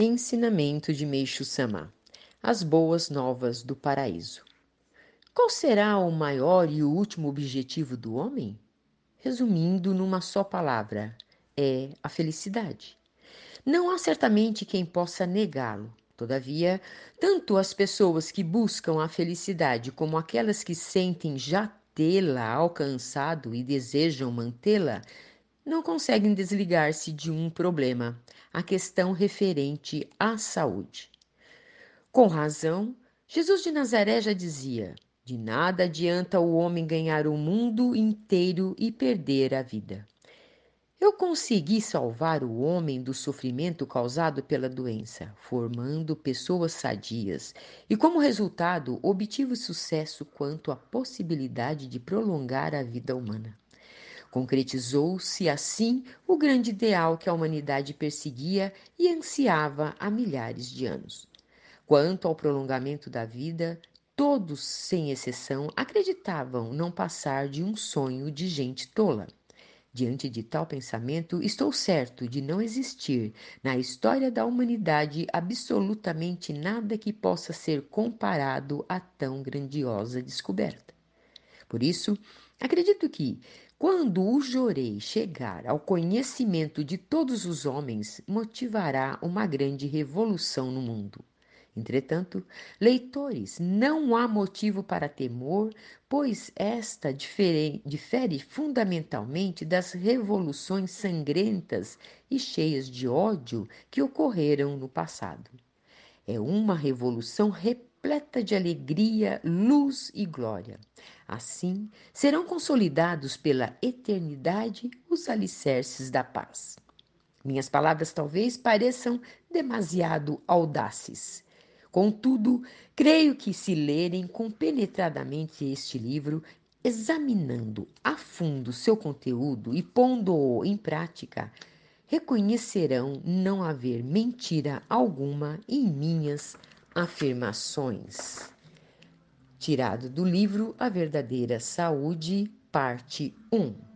Ensinamento de Meixo Sama As Boas Novas do Paraíso. Qual será o maior e o último objetivo do homem? Resumindo numa só palavra, é a felicidade. Não há certamente quem possa negá-lo. Todavia, tanto as pessoas que buscam a felicidade como aquelas que sentem já tê-la alcançado e desejam mantê-la não conseguem desligar-se de um problema, a questão referente à saúde. Com razão, Jesus de Nazaré já dizia: de nada adianta o homem ganhar o mundo inteiro e perder a vida. Eu consegui salvar o homem do sofrimento causado pela doença, formando pessoas sadias, e como resultado, obtive sucesso quanto à possibilidade de prolongar a vida humana. Concretizou-se assim o grande ideal que a humanidade perseguia e ansiava há milhares de anos. Quanto ao prolongamento da vida, todos, sem exceção, acreditavam não passar de um sonho de gente tola. Diante de tal pensamento, estou certo de não existir na história da humanidade absolutamente nada que possa ser comparado a tão grandiosa descoberta. Por isso, acredito que, quando o Jorei chegar ao conhecimento de todos os homens, motivará uma grande revolução no mundo. Entretanto, leitores, não há motivo para temor, pois esta difere, difere fundamentalmente das revoluções sangrentas e cheias de ódio que ocorreram no passado. É uma revolução repleta de alegria, luz e glória. Assim, serão consolidados pela eternidade os alicerces da paz. Minhas palavras talvez pareçam demasiado audaces. Contudo, creio que se lerem compenetradamente este livro, examinando a fundo seu conteúdo e pondo-o em prática, reconhecerão não haver mentira alguma em minhas afirmações tirado do livro A Verdadeira Saúde, parte 1.